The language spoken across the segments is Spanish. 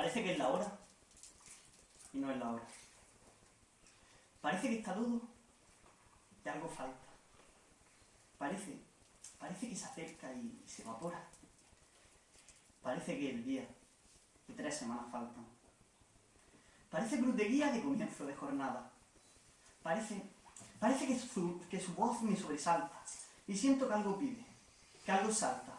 Parece que es la hora. Y no es la hora. Parece que está todo. Y algo falta. Parece, parece que se acerca y se evapora. Parece que el día y tres semanas faltan. Parece cruz de guía de comienzo de jornada. Parece, parece que, su, que su voz me sobresalta. Y siento que algo pide, que algo salta.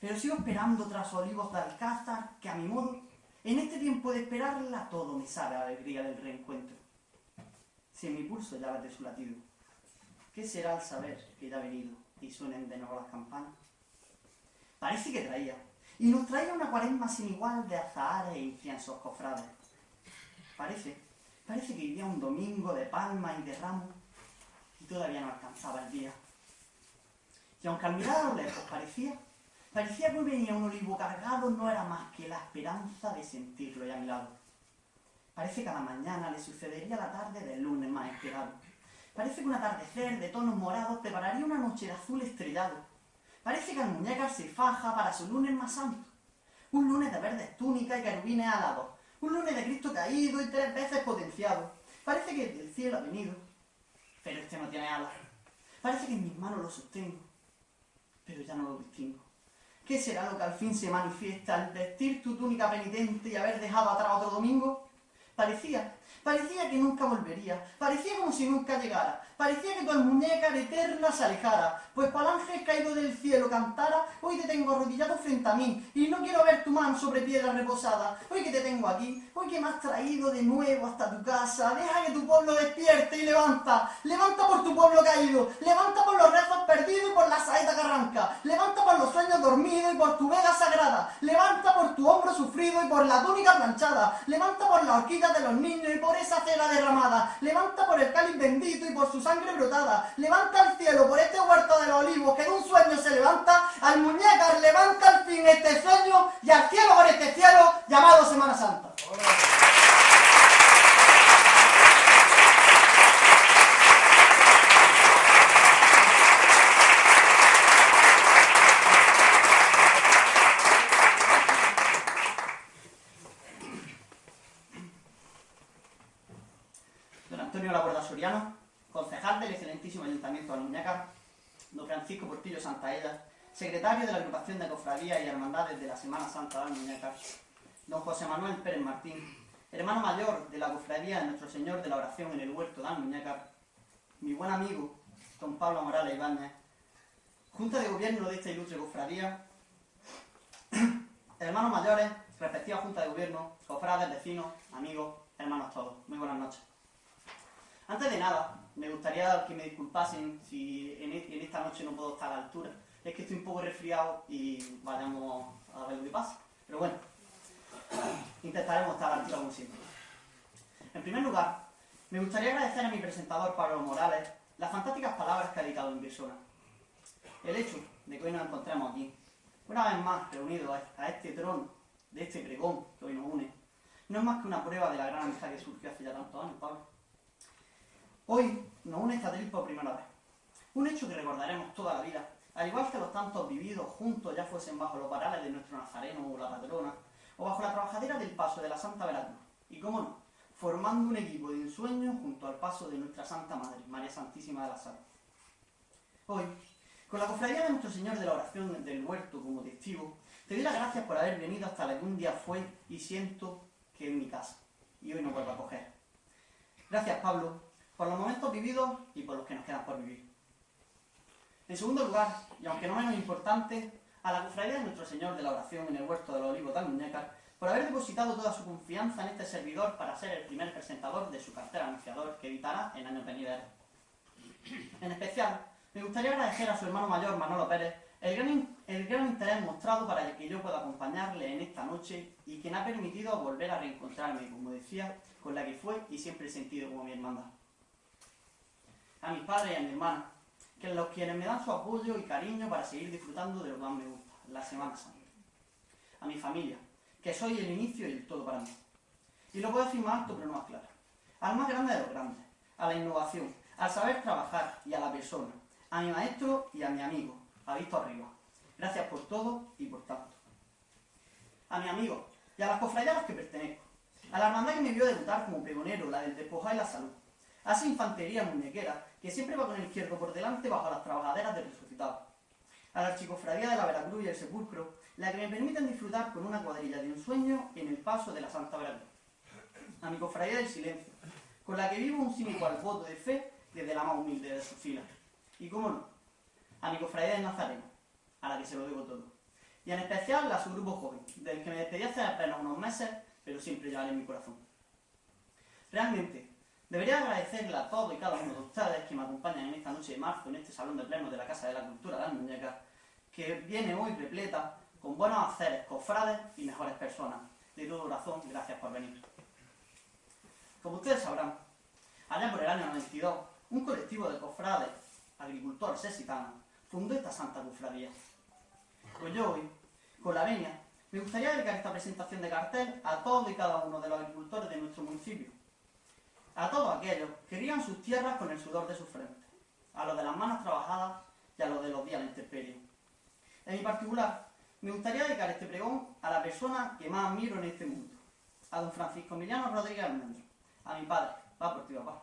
Pero sigo esperando tras olivos de alcázar que a mi modo en este tiempo de esperarla todo me sabe a alegría del reencuentro. Si en mi pulso ya de su latido, ¿qué será al saber que ya ha venido y suenen de nuevo las campanas? Parece que traía, y nos traía una cuaresma sin igual de azahares e inciensos cofrades. Parece, parece que vivía un domingo de palma y de ramos y todavía no alcanzaba el día. Y aunque al mirar lejos parecía Parecía que venía un olivo cargado no era más que la esperanza de sentirlo ya a mi lado. Parece que a la mañana le sucedería la tarde del lunes más esperado. Parece que un atardecer de tonos morados prepararía una noche de azul estrellado. Parece que el muñeca se faja para su lunes más santo. Un lunes de verdes túnicas y querubines alados. Un lunes de Cristo caído y tres veces potenciado. Parece que del cielo ha venido. Pero este no tiene alas. Parece que en mis manos lo sostengo. Pero ya no lo distingo. ¿Qué será lo que al fin se manifiesta al vestir tu túnica penitente y haber dejado atrás otro domingo? Parecía, parecía que nunca volvería, parecía como si nunca llegara, parecía que tu muñeca de eterna se alejara, pues cual ángel caído del cielo cantara, hoy te tengo arrodillado frente a mí, y no quiero ver tu mano sobre piedra reposada, hoy que te tengo aquí, hoy que me has traído de nuevo hasta tu casa, deja que tu pueblo despierte y levanta, levanta por tu pueblo caído, levanta por los rezos perdidos y por la saeta que arranca, levanta por los sueños dormidos y por tu vega sagrada, levanta por tu hombro sufrido y por la túnica planchada, levanta por la horquilla de los niños y por esa cera derramada. Levanta por el cáliz bendito y por su sangre brotada. Levanta al cielo por este huerto de los olivos que de un sueño se levanta. Al muñecas levanta al fin este sueño y al cielo por este cielo llamado Semana Santa. concejal del excelentísimo Ayuntamiento de Almuñacar, don Francisco Portillo Santaella, secretario de la agrupación de cofradías y hermandades de la Semana Santa don José Manuel Pérez Martín, hermano mayor de la cofradía de Nuestro Señor de la Oración en el Huerto de Almuñacar, mi buen amigo, don Pablo Morales Ibáñez, Junta de Gobierno de esta ilustre cofradía, hermanos mayores, respectiva Junta de Gobierno, cofrades, vecinos, amigos, hermanos todos. Muy buenas noches. Antes de nada, me gustaría que me disculpasen si e, en, esta noche no puedo estar a la altura. Es que estoy un poco resfriado y vayamos a ver lo que pasa. Pero bueno, intentaremos estar a la altura como siempre. En primer lugar, me gustaría agradecer a mi presentador Pablo Morales las fantásticas palabras que ha editado en persona. El hecho de que hoy nos encontremos aquí, una vez más reunidos a este trono de este pregón que hoy nos une, no es más que una prueba de la gran amistad que surgió hace ya tantos años, Pablo. Hoy nos une esta por primera vez. Un hecho que recordaremos toda la vida, al igual que los tantos vividos juntos, ya fuesen bajo los varales de nuestro Nazareno o la patrona, o bajo la trabajadera del paso de la Santa Veracruz. Y cómo no, formando un equipo de ensueño junto al paso de nuestra Santa Madre, María Santísima de la Sala. Hoy, con la cofradía de nuestro Señor de la Oración del Huerto como testigo, te doy las gracias por haber venido hasta la que un día fue y siento que es mi casa. Y hoy no vuelvo a coger. Gracias, Pablo, por los momentos vividos y por los que nos quedan por vivir. En segundo lugar, y aunque no menos importante, a la cofradía de Nuestro Señor de la Oración en el Huerto de los Olivos de Almuñécar, por haber depositado toda su confianza en este servidor para ser el primer presentador de su cartera anunciador que editará en años venideros. En especial, me gustaría agradecer a su hermano mayor, Manolo Pérez, el gran, el gran interés mostrado para que yo pueda acompañarle en esta noche y me ha permitido volver a reencontrarme, como decía, con la que fue y siempre he sentido como mi hermandad. A mis padres y a mi hermana, que los quienes me dan su apoyo y cariño para seguir disfrutando de lo que más me gusta, la Semana Santa. A mi familia, que soy el inicio y el todo para mí. Y lo puedo decir más alto pero no más claro. Al más grande de los grandes, a la innovación, al saber trabajar y a la persona, a mi maestro y a mi amigo, a Víctor Arriba. Gracias por todo y por tanto. A mi amigo y a las cofradías a las que pertenezco. A la hermandad que me vio debutar como pregonero, la del despojar y la salud. Esa infantería muñequera que siempre va con el izquierdo por delante bajo las trabajaderas del resucitado. A la archicofradía de la Veracruz y el Sepulcro, la que me permiten disfrutar con una cuadrilla de un sueño en el paso de la Santa Veracruz. A mi cofradía del silencio, con la que vivo un al voto de fe desde la más humilde de sus filas. Y cómo no, a mi cofradía de Nazareno, a la que se lo debo todo. Y en especial a su grupo joven, del que me despedí hace apenas unos meses, pero siempre llevaré en mi corazón. Realmente, debería agradecerle a todos y cada uno de ustedes que me acompañan en esta noche de marzo en este salón de pleno de la Casa de la Cultura de las Muñecas, que viene hoy repleta con buenos haceres, cofrades y mejores personas. De todo corazón, gracias por venir. Como ustedes sabrán, allá por el año 92, un colectivo de cofrades, agricultores sesitanos, fundó esta santa cofradía. Pues yo hoy, con la venia, me gustaría dedicar esta presentación de cartel a todos y cada uno de los agricultores de nuestro municipio. A todos aquellos que rían sus tierras con el sudor de su frente. A los de las manos trabajadas y a los de los días la intemperie. En mi particular, me gustaría dedicar este pregón a la persona que más admiro en este mundo. A don Francisco Emiliano Rodríguez Almendro. A mi padre. Va por ti, papá.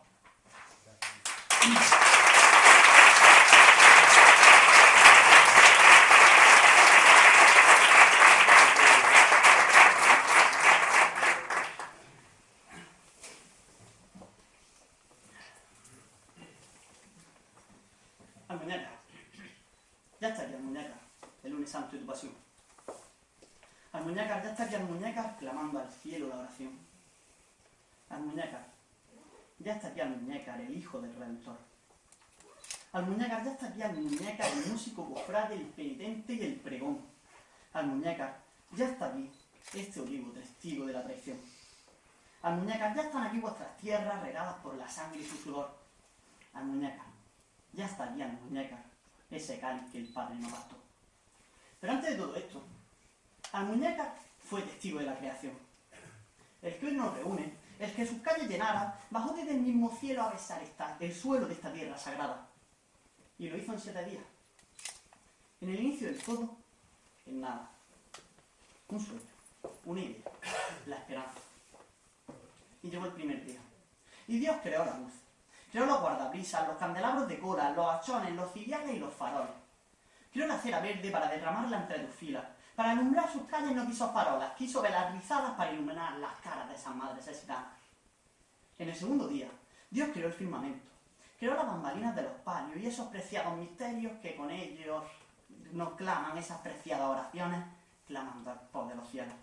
Ya está aquí Almuñeca, el lunes santo de tu pasión. Está aquí Almuñeca clamando al cielo la oración. Almuñeca, ya está aquí Almuñeca, el hijo del Redentor. Almuñeca, ya está aquí Almuñeca, el músico cofrade, el penitente y el pregón. Almuñeca, ya está aquí este olivo testigo de la traición. Almuñeca, ya están aquí vuestras tierras regadas por la sangre y su sudor. Almuñeca, ya está aquí Almuñécar, ese cáliz que el padre no bastó. Pero antes de todo esto, Almuñécar fue testigo de la creación. El que hoy nos reúne, el que sus calles llenara, bajó desde el mismo cielo a besar el suelo de esta tierra sagrada. Y lo hizo en siete días. En el inicio del todo, en nada. Un sueño, una idea, la esperanza. Y llegó el primer día. Y Dios creó la luz. Creó los guardabrisas, los candelabros de cola, los achones, los ciriales y los faroles. Creó la cera verde para derramarla entre tus filas. Para alumbrar sus calles no quiso farolas, quiso velas rizadas para iluminar las caras de esas madres necesitadas. En el segundo día, Dios creó el firmamento. Creó las bambalinas de los palios y esos preciados misterios que con ellos nos claman esas preciadas oraciones, clamando al por de los cielos.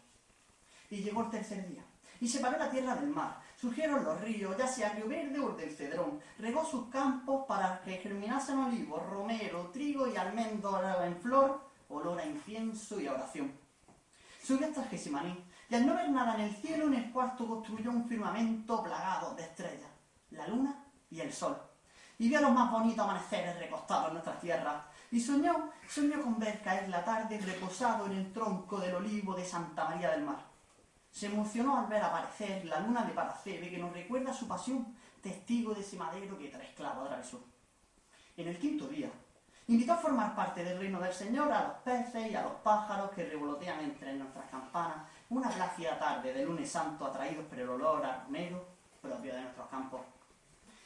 Y llegó el tercer día, y separó la tierra del mar, Surgieron los ríos, ya sea Río Verde o el del Cedrón. Regó sus campos para que germinasen olivos, romero, trigo y almendro en flor, olor a incienso y a oración. Subió hasta Gesimaní, y al no ver nada en el cielo, en el cuarto construyó un firmamento plagado de estrellas, la luna y el sol. Y vio los más bonitos amaneceres recostados en nuestras tierras. Y soñó, soñó con ver caer la tarde reposado en el tronco del olivo de Santa María del Mar. Se emocionó al ver aparecer la luna de Paracebe, que nos recuerda su pasión, testigo de ese madero que tres esclavo atravesó. En el quinto día, invitó a formar parte del reino del Señor a los peces y a los pájaros que revolotean entre nuestras campanas una plácida tarde de lunes santo atraídos por el olor a romero propio de nuestros campos.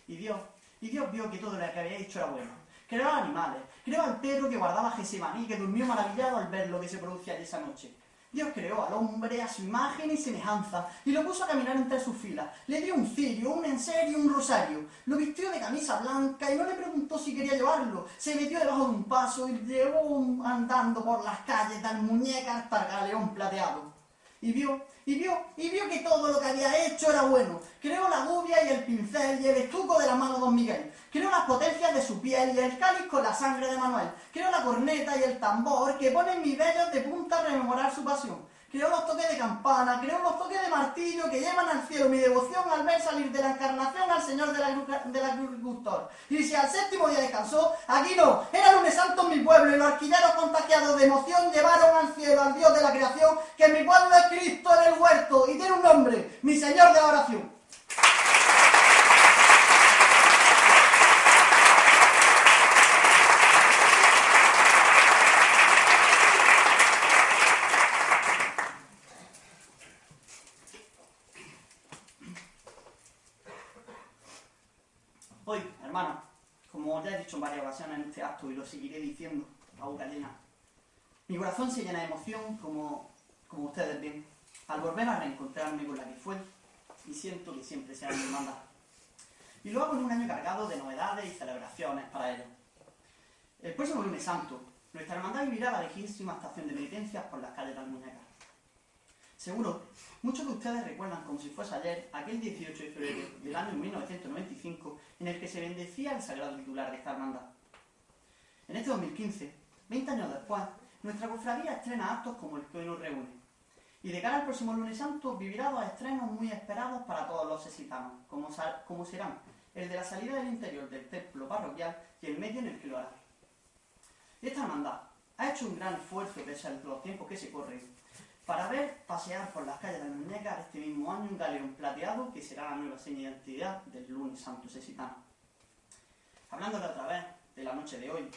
Y Dios, y Dios vio que todo lo que había hecho era bueno. Creó animales, creó al perro que guardaba Gesemaní, que durmió maravillado al ver lo que se producía esa noche. Dios creó al hombre a su imagen y semejanza y lo puso a caminar entre sus filas. Le dio un cirio, un enser y un rosario. Lo vistió de camisa blanca y no le preguntó si quería llevarlo. Se metió debajo de un paso y llevó andando por las calles del muñeca hasta galeón plateado. y vio, y vio, y vio que todo lo que había hecho era bueno. Creó la gubia y el pincel y el estuco de la mano de Don Miguel. Creó las potencias de su piel y el cáliz con la sangre de Manuel. Creó la corneta y el tambor que ponen mis vellos de punta a rememorar su pasión creo los toques de campana, creo los toques de martillo que llevan al cielo mi devoción al ver salir de la encarnación al Señor del agricultor. Y si al séptimo día descansó, aquí no, era lunes santo en mi pueblo y los alquileros contagiados de emoción llevaron al cielo al Dios de la creación, que mi pueblo es Cristo en el huerto y tiene un nombre, mi Señor de la oración. En varias ocasiones en este acto y lo seguiré diciendo a boca llena. Mi corazón se llena de emoción, como, como ustedes ven, al volver a reencontrarme con la que fue y siento que siempre será mi hermandad. Y lo hago en un año cargado de novedades y celebraciones para ellos. El próximo lunes santo, nuestra hermandad vivirá la lejísima estación de penitencias por las calles de Almuñeca. Seguro, muchos de ustedes recuerdan como si fuese ayer, aquel 18 de febrero del año 1995, en el que se bendecía el sagrado titular de esta hermandad. En este 2015, 20 años después, nuestra cofradía estrena actos como el que hoy nos reúne. Y de cara al próximo lunes santo vivirá dos estrenos muy esperados para todos los sesitanos, como, como serán el de la salida del interior del templo parroquial y el medio en el que lo hará. Esta hermandad ha hecho un gran esfuerzo pese a los tiempos que se corren para ver pasear por las calles de Muñeca este mismo año un galeón plateado que será la nueva seña de identidad del lunes santo sesitano. Hablándole otra vez de la noche de hoy,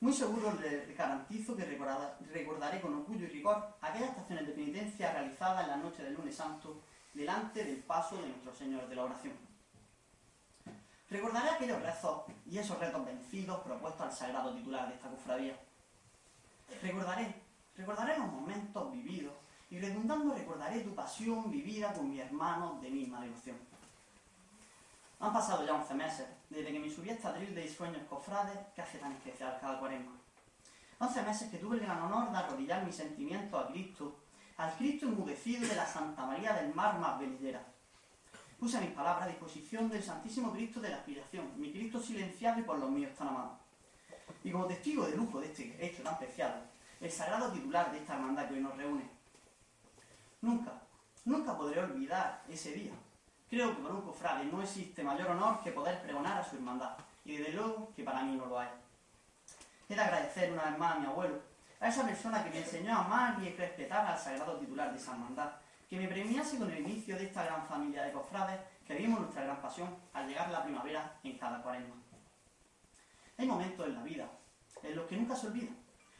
muy seguro le garantizo que recordaré con orgullo y rigor aquellas estaciones de penitencia realizadas en la noche del lunes santo delante del paso de nuestro Señor de la oración. Recordaré aquellos rezos y esos retos vencidos propuestos al sagrado titular de esta cofradía. Recordaré, recordaré los momentos vividos y redundando recordaré tu pasión vivida con mi hermano de misma devoción. Han pasado ya 11 meses desde que me subí a esta atril de sueños cofrades que hace tan especial cada cuaresma. 11 meses que tuve el gran honor de arrodillar mis sentimientos a Cristo, al Cristo enmudecido de la Santa María del Mar más belillera. Puse mis palabras a disposición del Santísimo Cristo de la aspiración, mi Cristo silenciado por los míos tan amados. Y como testigo de lujo de este hecho tan preciado, el sagrado titular de esta hermandad que hoy nos reúne, Nunca, nunca podré olvidar ese día. Creo que para un cofrade no existe mayor honor que poder pregonar a su hermandad, y desde luego que para mí no lo hay. He de agradecer una vez más a mi abuelo, a esa persona que me enseñó a amar y respetar al sagrado titular de esa hermandad, que me premiase con el inicio de esta gran familia de cofrades que vimos nuestra gran pasión al llegar la primavera en cada cuaresma. Hay momentos en la vida en los que nunca se olvidan,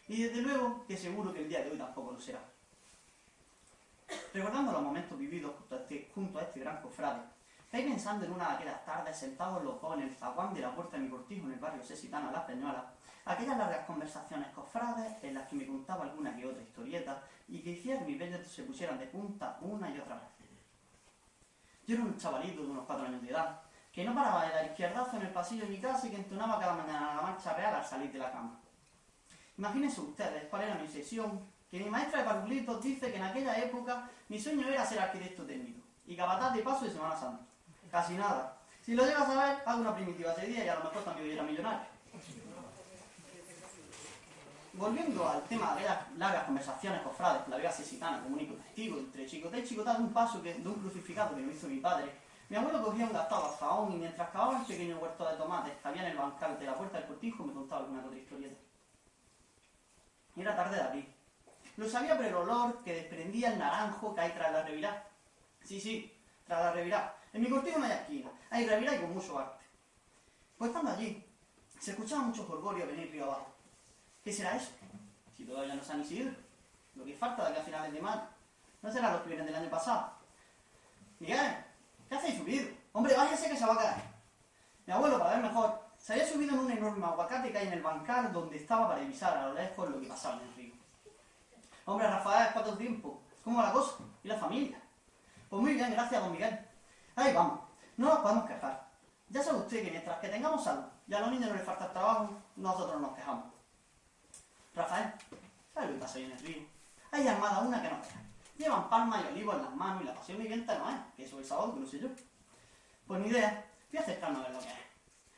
y desde luego que seguro que el día de hoy tampoco lo será. Recordando los momentos vividos este, junto a este, gran cofrade, estáis pensando en una de aquellas tardes sentados los dos en el zaguán de la puerta de mi cortijo en el barrio sesitano Las Peñuelas, aquellas largas conversaciones cofrades en las que me contaba alguna que otra historieta y que hicieron mis bellos se pusieran de punta una y otra vez. Yo era un chavalito de unos cuatro años de edad, que no paraba de dar izquierdazo en el pasillo de mi casa y que entonaba cada mañana la marcha real al salir de la cama. Imagínense ustedes cuál era mi sesión que mi maestra de parvulitos dice que en aquella época mi sueño era ser arquitecto técnico y capataz de paso de Semana Santa. Casi nada. Si lo llegas a ver, hago una primitiva ese día y a lo mejor también era millonario. Volviendo al tema de las largas conversaciones cofrades la vida sesitana como único testigo entre chicota y de un paso de un crucificado que me hizo mi padre, mi abuelo cogía un gastado azahón y mientras cavaba un pequeño huerto de tomates había en el bancal de la puerta del cortijo me contaba alguna otra historieta. Era tarde de abril. Lo sabía por el olor que desprendía el naranjo que hay tras la revirá. Sí, sí, tras la revirá. En mi cortijo no hay esquina, hay revirá y con mucho arte. Pues estando allí, se escuchaba mucho jolgorio venir río abajo. ¿Qué será eso? Si todavía no se han ido. Lo que falta de aquí a finales de mayo. ¿No será los que vienen del año pasado? Miguel, ¿qué hacéis subido? Hombre, váyase que se va a caer. Mi abuelo, para ver mejor, se había subido en un enorme aguacate que hay en el bancal donde estaba para divisar a lo lejos lo que pasaba en el río. Hombre, Rafael, ¿cuánto tiempo? ¿Cómo va la cosa? ¿Y la familia? Pues muy bien, gracias, don Miguel. Ahí vamos, no nos podemos quejar. Ya sabe usted que mientras que tengamos salud y a los niños no les falta el trabajo, nosotros nos quejamos. Rafael, ¿sabes lo que pasa ahí en el río? Hay armada una que no queda. Llevan palmas y olivos en las manos y la pasión viviente no es, que es el sábado, que no sé yo. Pues ni idea, voy a acercarme a ver lo que es.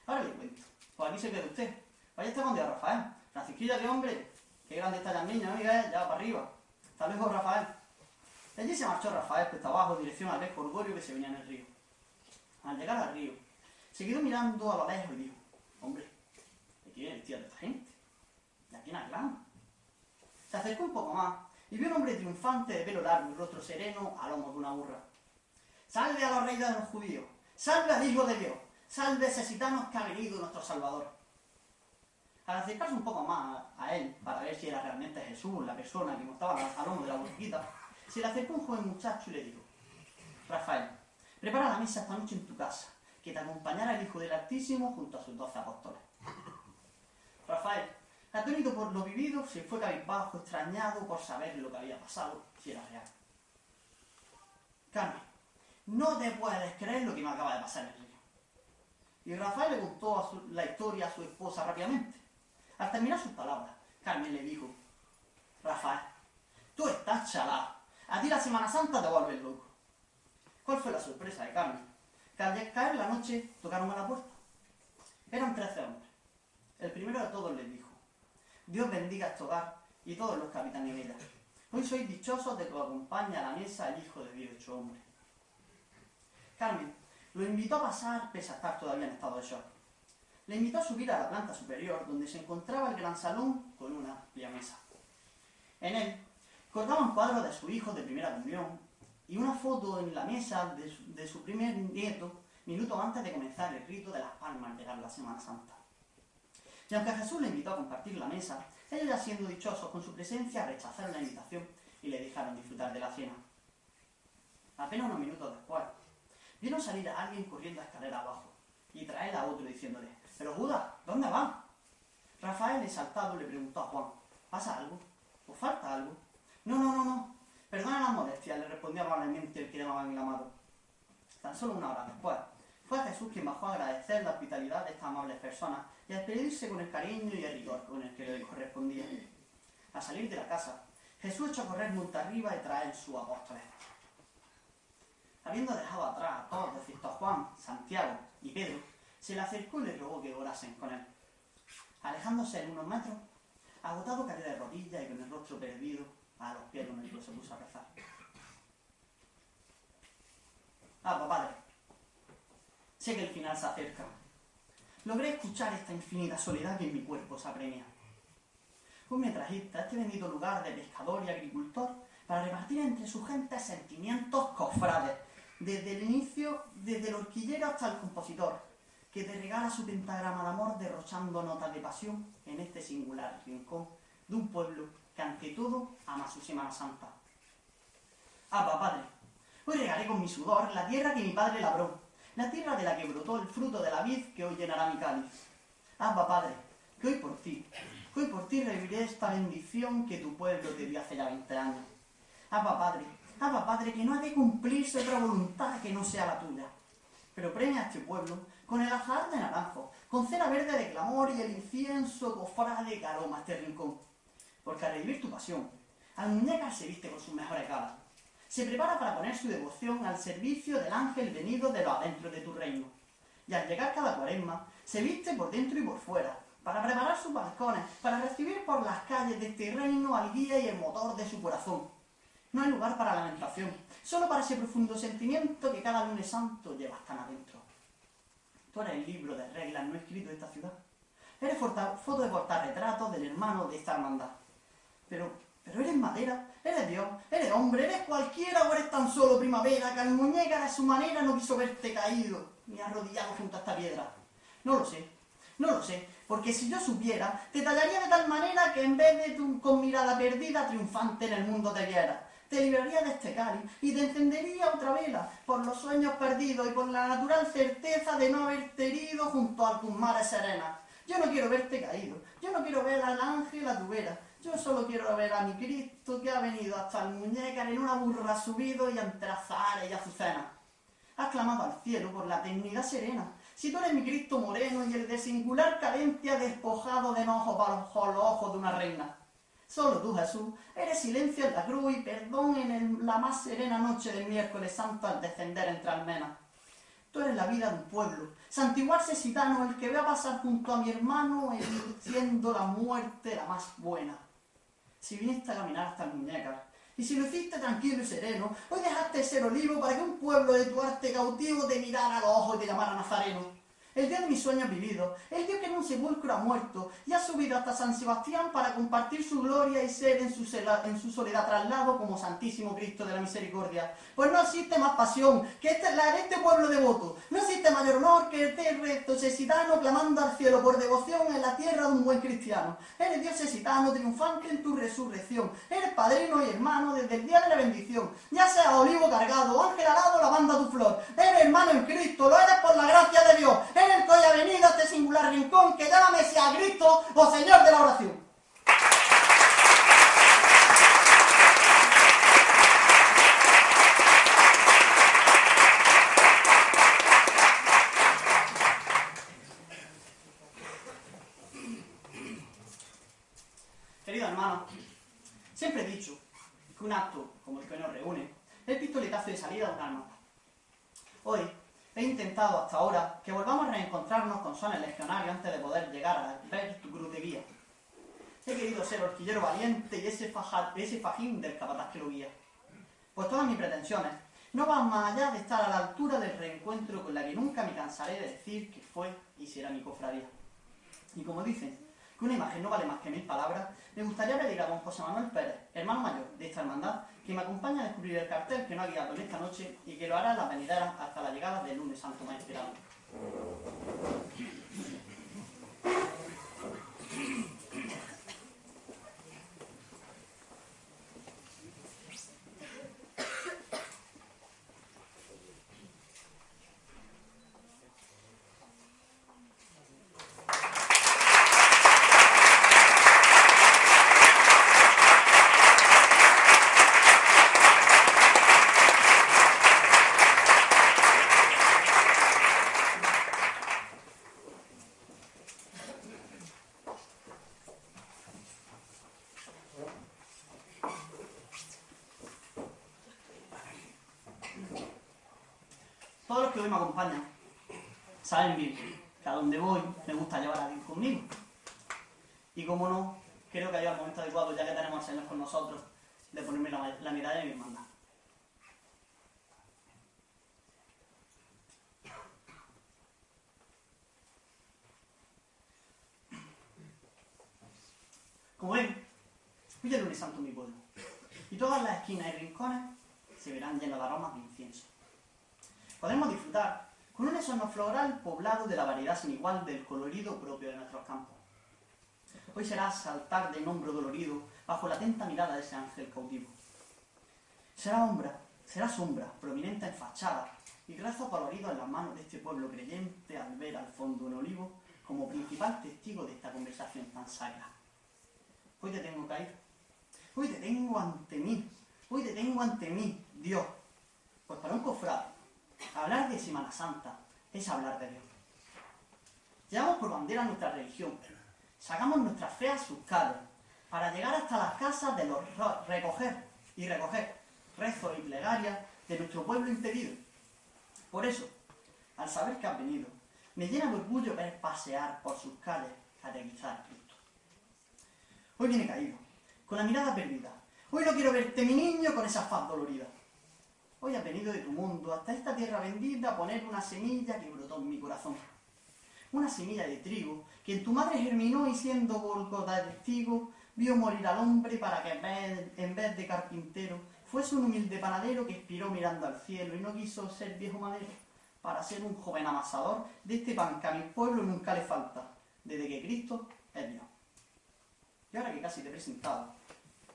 Ahora le cuento. Pues aquí se queda usted. Vaya está con Dios Rafael. Francisquilla de hombre. Qué grande está ya el niño, amiga, ya va para arriba. Hasta luego, Rafael. De allí se marchó Rafael, está abajo, dirección al viejo orgullo que se venía en el río. Al llegar al río, se quedó mirando a lo lejos y dijo, hombre, ¿de quién es el tío de esta gente? ¿De quién hablamos? Se acercó un poco más y vio un hombre triunfante de pelo largo y rostro sereno a lomo de una burra. ¡Salve a los reyes de los judíos! ¡Salve al Hijo de Dios! ¡Salve a ese gitano que ha venido nuestro Salvador! Al acercarse un poco más a él, para ver si era realmente Jesús, la persona que mostraba al lomo de la burrita, se le acercó un joven muchacho y le dijo, Rafael, prepara la mesa esta noche en tu casa, que te acompañará el Hijo del Altísimo junto a sus doce apóstoles. Rafael, atónito por lo vivido, se fue cabizbajo, extrañado por saber lo que había pasado, si era real. Carmen, no te puedes creer lo que me acaba de pasar en el río. Y Rafael le contó la historia a su esposa rápidamente. Al terminar sus palabras, Carmen le dijo, Rafael, tú estás chalado. A ti la Semana Santa te vuelves loco. ¿Cuál fue la sorpresa de Carmen? Que al caer la noche tocaron a la puerta. Eran trece hombres. El primero de todos les dijo, Dios bendiga este hogar y todos los que habitan. Hoy sois dichosos de que os acompañe a la mesa el Hijo de Dios hecho hombre. Carmen lo invitó a pasar pese a estar todavía en estado de shock. Le invitó a subir a la planta superior donde se encontraba el gran salón con una amplia mesa. En él colgaban cuadros de su hijo de primera comunión y una foto en la mesa de su, de su primer nieto minutos antes de comenzar el rito de las palmas de la Semana Santa. Y aunque Jesús le invitó a compartir la mesa, ellos ya siendo dichosos con su presencia rechazaron la invitación y le dejaron disfrutar de la cena. Apenas unos minutos después, vieron salir a alguien corriendo a escalera abajo y traer a otro diciéndole, pero Judas, ¿dónde va? Rafael, exaltado, le preguntó a Juan, ¿pasa algo? ¿O falta algo? No, no, no, no. Perdona la molestia, le respondió amablemente el que llamaban el amado. Tan solo una hora después, fue Jesús quien bajó a agradecer la hospitalidad de estas amables personas y a despedirse con el cariño y el rigor con el que le correspondía. Al salir de la casa, Jesús echó a correr monta arriba y traer sus apóstoles. Habiendo dejado atrás a todos, excepto a Juan, Santiago y Pedro, se le acercó y le rogó que orasen con él. Alejándose en unos metros, agotado cayó de rodillas y con el rostro perdido, a los pies donde se puso a rezar. Ah, padre, sé que el final se acerca. Logré escuchar esta infinita soledad que en mi cuerpo se apremia. Hoy me trajiste a este bendito lugar de pescador y agricultor para repartir entre su gente sentimientos cofrades, desde el inicio, desde el horquillero hasta el compositor, que te regala su pentagrama de amor derrochando notas de pasión en este singular rincón de un pueblo que ante todo ama su Semana Santa. Abba, Padre, hoy regaré con mi sudor la tierra que mi padre labró, la tierra de la que brotó el fruto de la vid que hoy llenará mi cáliz. Abba, Padre, que hoy por ti, que hoy por ti reviviré esta bendición que tu pueblo te dio hace ya 20 años. Abba, Padre, Abba, Padre, que no ha de cumplirse otra voluntad que no sea la tuya. Pero premia a este pueblo con el azar de naranjo, con cera verde de clamor y el incienso cofrade que aroma este rincón porque al revivir tu pasión, al muñeca se viste con sus mejores galas. Se prepara para poner su devoción al servicio del ángel venido de lo adentro de tu reino. Y al llegar cada cuaresma, se viste por dentro y por fuera, para preparar sus balcones, para recibir por las calles de este reino al guía y el motor de su corazón. No hay lugar para lamentación, solo para ese profundo sentimiento que cada lunes santo llevas tan adentro. Tú eres el libro de reglas no escrito de esta ciudad. Eres foto de portarretratos del hermano de esta hermandad pero, pero eres madera, eres Dios, eres hombre, eres cualquiera o eres tan solo primavera que al muñeca de su manera no quiso verte caído ni arrodillado junto a esta piedra. No lo sé, no lo sé, porque si yo supiera, te tallaría de tal manera que en vez de tu, con mirada perdida, triunfante en el mundo te viera. Te libraría de este cáliz y te encendería otra vela por los sueños perdidos y por la natural certeza de no haberte herido junto a tus mares serenas. Yo no quiero verte caído, yo no quiero ver al ángel a tu vera, yo solo quiero ver a mi Cristo que ha venido hasta el muñeca en una burra subido y entre azahares y azucenas. Has clamado al cielo por la eternidad serena. Si tú eres mi Cristo moreno y el de singular cadencia despojado de enojo para los ojos de una reina. Solo tú, Jesús, eres silencio en la cruz y perdón en la más serena noche del miércoles santo al descender entre almenas. Tú eres la vida de un pueblo. Santiguarse gitano, el que vea pasar junto a mi hermano, siendo la muerte la más buena. Si viniste a caminar hasta el muñecas, y si lo hiciste tranquilo y sereno, hoy dejaste ser olivo para que un pueblo de tu arte cautivo te mirara a los ojos y te llamara nazareno el día de mis sueños vividos, el día que en un sepulcro ha muerto y ha subido hasta San Sebastián para compartir su gloria y ser en su, soledad traslado como Santísimo Cristo de la Misericordia. Pues no existe más pasión que este, la de este pueblo devoto, no existe mayor honor que este recto sesitano clamando al cielo por devoción en la tierra de un buen cristiano. Eres Dios sesitano, triunfante en tu resurrección, eres padrino y hermano desde el día de la bendición, ya sea olivo cargado, ángel alado, lavanda tu flor, eres hermano en Cristo, lo eres por la gracia de Dios, el que hoy ha venido a este singular rincón, que llámame sea Cristo o Señor de la oración. Querido hermano, siempre he dicho que un acto como el que nos reúne es pistoletazo de salida de un alma. Hoy He intentado hasta ahora que volvamos a reencontrarnos con sones legionarios antes de poder llegar a de guía. He querido ser horquillero valiente y ese, ese fajín del capataz que lo guía. Pues todas mis pretensiones no van más allá de estar a la altura del reencuentro con la que nunca me cansaré de decir que fue y será mi cofradía. Y como dicen, que una imagen no vale más que mil palabras, me gustaría pedir a don José Manuel Pérez, hermano mayor de esta hermandad, que me acompañe a descubrir el cartel que no ha guiado en esta noche y que lo hará en la venidera hasta la llegada del lunes santo más. me acompañan saben bien que a donde voy me gusta llevar a alguien conmigo. Y como no, creo que hay el momento adecuado, ya que tenemos al Señor con nosotros, de ponerme la, la medalla de mi hermandad. Como ven, hoy es el lunes santo mi pueblo. Y todas las esquinas y rincones se verán llenas de aromas de incienso podemos disfrutar con un esono floral poblado de la variedad sin igual del colorido propio de nuestros campos. Hoy será saltar de hombro dolorido bajo la atenta mirada de ese ángel cautivo. Será sombra, será sombra, prominente en fachada, y rezo colorido en las manos de este pueblo creyente al ver al fondo un olivo como principal testigo de esta conversación tan sagrada. Hoy te tengo caído, hoy te tengo ante mí, hoy te tengo ante mí, Dios. Pues para un cofrade Hablar de Semana Santa es hablar de Dios. Llevamos por bandera nuestra religión, sacamos nuestra fe a sus calles, para llegar hasta las casas de los recoger y recoger rezos y plegarias de nuestro pueblo impedido. Por eso, al saber que has venido, me llena de orgullo ver pasear por sus calles a realizar a Cristo. Hoy viene caído, con la mirada perdida. Hoy no quiero verte, mi niño, con esa faz dolorida. Hoy has venido de tu mundo hasta esta tierra bendita a poner una semilla que brotó en mi corazón. Una semilla de trigo que en tu madre germinó y siendo de testigo vio morir al hombre para que en vez de carpintero fuese un humilde panadero que expiró mirando al cielo y no quiso ser viejo madero para ser un joven amasador de este pan que a mi pueblo nunca le falta, desde que Cristo es Dios. Y ahora que casi te he presentado,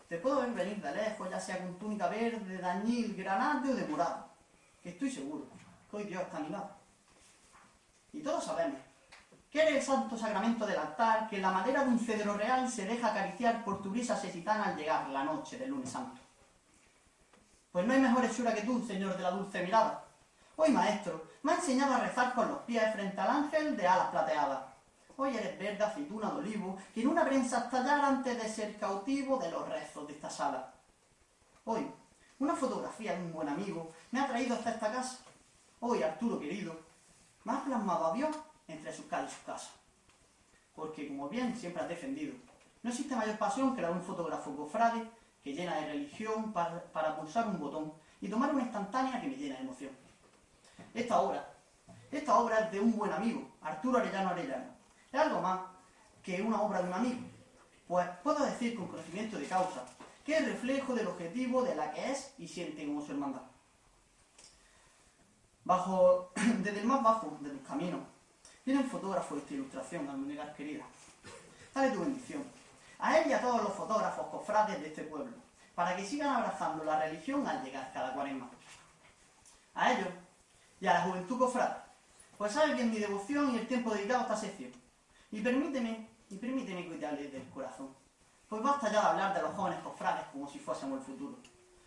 te puedo ver venir de lejos, ya sea con túnica verde, dañil, granate o de morado. Que estoy seguro que hoy Dios está a mi lado. Y todos sabemos que eres el santo sacramento del altar, que la madera de un cedro real se deja acariciar por tu brisa sesitana al llegar la noche del lunes santo. Pues no hay mejor hechura que tú, Señor de la dulce mirada. Hoy, maestro, me ha enseñado a rezar con los pies frente al ángel de alas plateadas. Hoy eres verde aceituna de olivo, que en una prensa estallar antes de ser cautivo de los rezos de esta sala. Hoy, una fotografía de un buen amigo me ha traído hasta esta casa. Hoy, Arturo querido, me ha plasmado a Dios entre sus calles y sus casas. Porque, como bien siempre has defendido, no existe mayor pasión que la de un fotógrafo cofrade que llena de religión para, para pulsar un botón y tomar una instantánea que me llena de emoción. Esta obra, esta obra es de un buen amigo, Arturo Arellano Arellano, es algo más que una obra de un amigo. Pues puedo decir con conocimiento de causa que es reflejo del objetivo de la que es y siente como su hermandad. Bajo, desde el más bajo de los caminos, viene el fotógrafo de esta ilustración, Almenegar querida. Dale tu bendición. A él y a todos los fotógrafos cofrades de este pueblo, para que sigan abrazando la religión al llegar cada cuaresma. A ellos y a la juventud cofrade, pues sabe bien mi devoción y el tiempo dedicado a esta sección. Y permíteme, y permíteme que te hable del corazón. Pues basta ya de hablar de los jóvenes cofrades como si fuésemos el futuro.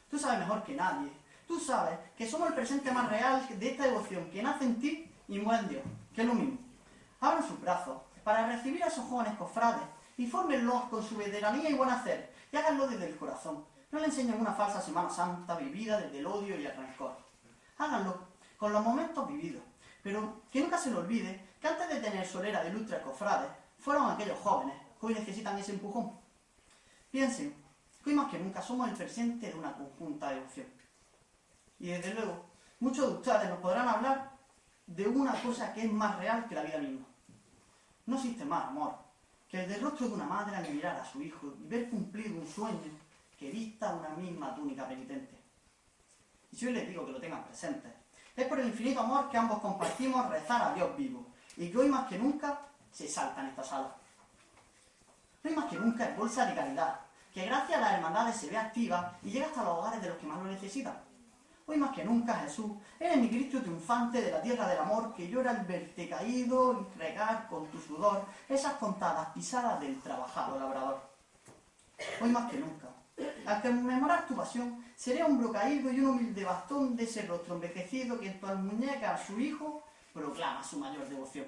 Tú sabes mejor que nadie. Tú sabes que somos el presente más real de esta devoción que nace en ti y en Dios, que es lo mismo. Abran sus brazos para recibir a esos jóvenes cofrades y fórmenlos con su veteranía y buen hacer y háganlo desde el corazón. No le enseñen una falsa Semana Santa vivida desde el odio y el rencor. Háganlo con los momentos vividos, pero que nunca se le olvide que antes de tener solera de lustres cofrades, fueron aquellos jóvenes que hoy necesitan ese empujón. Piensen hoy más que nunca somos el presente de una conjunta devoción. Y desde luego, muchos de ustedes nos podrán hablar de una cosa que es más real que la vida misma. No existe más amor que el del rostro de una madre al mirar a su hijo y ver cumplido un sueño que vista una misma túnica penitente. Y si hoy les digo que lo tengan presente, es por el infinito amor que ambos compartimos rezar a Dios vivo, y que hoy más que nunca se salta en esta sala. Hoy más que nunca es bolsa de caridad, que gracias a las hermandades se ve activa y llega hasta los hogares de los que más lo necesitan. Hoy más que nunca, Jesús, eres mi Cristo triunfante de la tierra del amor que llora al verte caído y regar con tu sudor esas contadas pisadas del trabajado labrador. Hoy más que nunca, al conmemorar tu pasión, seré un caído y un humilde bastón de ese rostro envejecido que en tu muñeca a su hijo proclama su mayor devoción.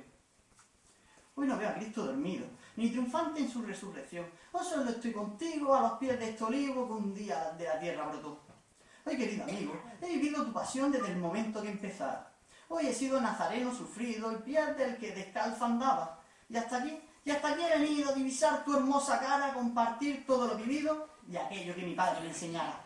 Hoy no veo a Cristo dormido, ni triunfante en su resurrección. Hoy solo estoy contigo a los pies de este olivo que un día de la tierra brotó. Hoy, querido amigo, he vivido tu pasión desde el momento que empezara. Hoy he sido nazareno sufrido, el pie del que descalzo andaba. Y hasta aquí, y hasta aquí he venido a divisar tu hermosa cara, compartir todo lo vivido y aquello que mi padre me enseñara.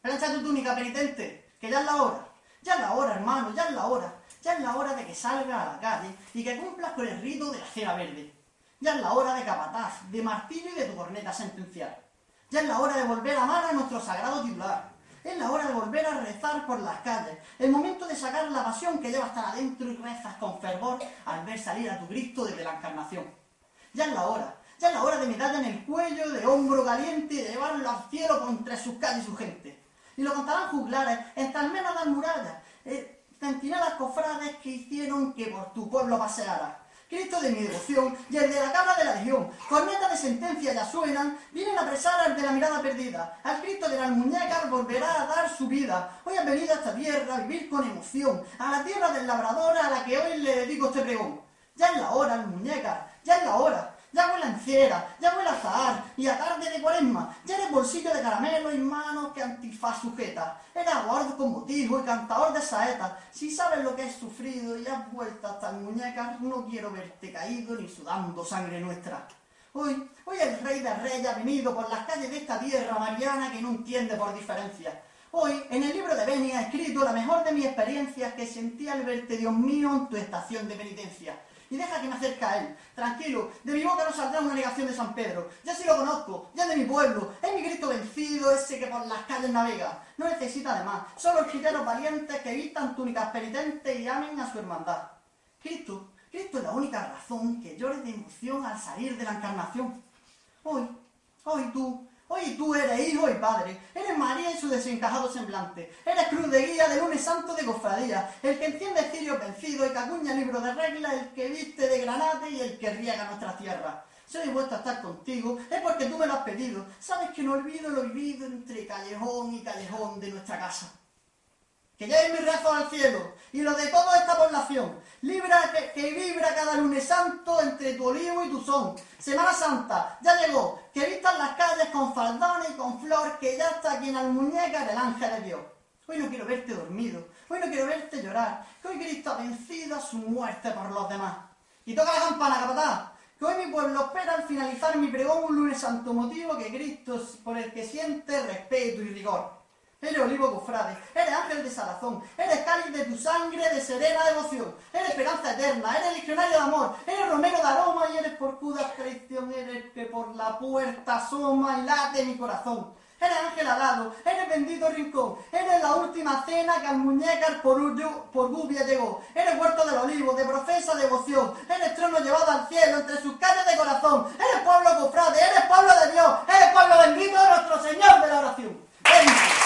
Plancha tu túnica penitente, que ya es la hora. Ya es la hora, hermano, ya es la hora. Ya es la hora de que salgas a la calle y que cumplas con el rito de la cera verde. Ya es la hora de capataz, de martillo y de tu corneta sentencial. Ya es la hora de volver a amar a nuestro sagrado titular. Es la hora de volver a rezar por las calles. El momento de sacar la pasión que llevas tan adentro y rezas con fervor al ver salir a tu Cristo desde la encarnación. Ya es la hora. Ya es la hora de medalla en el cuello, de hombro caliente y de llevarlo al cielo contra sus calles y su gente. Y lo contarán juglares, en tal menos las murallas. Eh, centinelas cofrades que hicieron que por tu pueblo paseara. Cristo de mi devoción y el de la cabra de la legión, cornetas de sentencia ya suenan, vienen a apresar al de la mirada perdida. Al Cristo de las muñecas volverá a dar su vida. Hoy ha venido a esta tierra a vivir con emoción, a la tierra del labrador a la que hoy le dedico este pregón. Ya es la hora, muñecas, ya es la hora ya huele a encera, ya huele a y a tarde de cuaresma, ya eres bolsillo de caramelo y manos que antifaz sujeta, eres aguardo con motivo y cantador de saetas, si sabes lo que es sufrido y has vuelto hasta el muñecas, no quiero verte caído ni sudando sangre nuestra. Hoy, hoy el rey de reyes ha venido por las calles de esta tierra mariana que no entiende por diferencia. Hoy, en el libro de Beni, ha escrito la mejor de mis experiencias que sentí al verte, Dios mío, en tu estación de penitencia y deja que me acerque a él. Tranquilo, de mi boca no saldrá una negación de San Pedro. Ya sí lo conozco, ya de mi pueblo. Es mi Cristo vencido, ese que por las calles navega. No necesita de más, solo los valientes que evitan túnicas penitentes y amen a su hermandad. Cristo, Cristo es la única razón que llore de emoción al salir de la encarnación. Hoy, hoy tú, Hoy tú eres hijo y padre, eres María en su desencajado semblante, eres cruz de guía del lunes santo de cofradía, el que enciende cirio vencido y que acuña libro de reglas, el que viste de granate y el que riega nuestra tierra. He vuelto a estar contigo, es porque tú me lo has pedido. Sabes que no olvido lo vivido entre callejón y callejón de nuestra casa. Que lleve mi rezo al cielo y lo de toda esta población. Libra que, que, vibra cada lunes santo entre tu olivo y tu son. Semana Santa, ya llegó, que vistas las calles con faldones y con flor, que ya está aquí en el muñeca del ángel de Dios. Hoy no quiero verte dormido, hoy no quiero verte llorar, que hoy Cristo ha vencido su muerte por los demás. Y toca la campana, capataz, que hoy mi pueblo espera al finalizar mi pregón un lunes santo motivo que Cristo por el que siente respeto y rigor. Eres olivo cofrade, eres ángel de Salazón, eres cáliz de tu sangre de serena devoción, eres esperanza eterna, eres diccionario de amor, eres romero de aroma y eres por cuda traición, eres que por la puerta asoma y late mi corazón. Eres ángel alado, eres bendito rincón, eres la última cena que al muñeca por, por gubia llegó, eres huerto del olivo, de profesa devoción, eres trono llevado al cielo entre sus calles de corazón, eres pueblo cofrade, eres pueblo de Dios, eres pueblo bendito de nuestro Señor de la oración. Eres...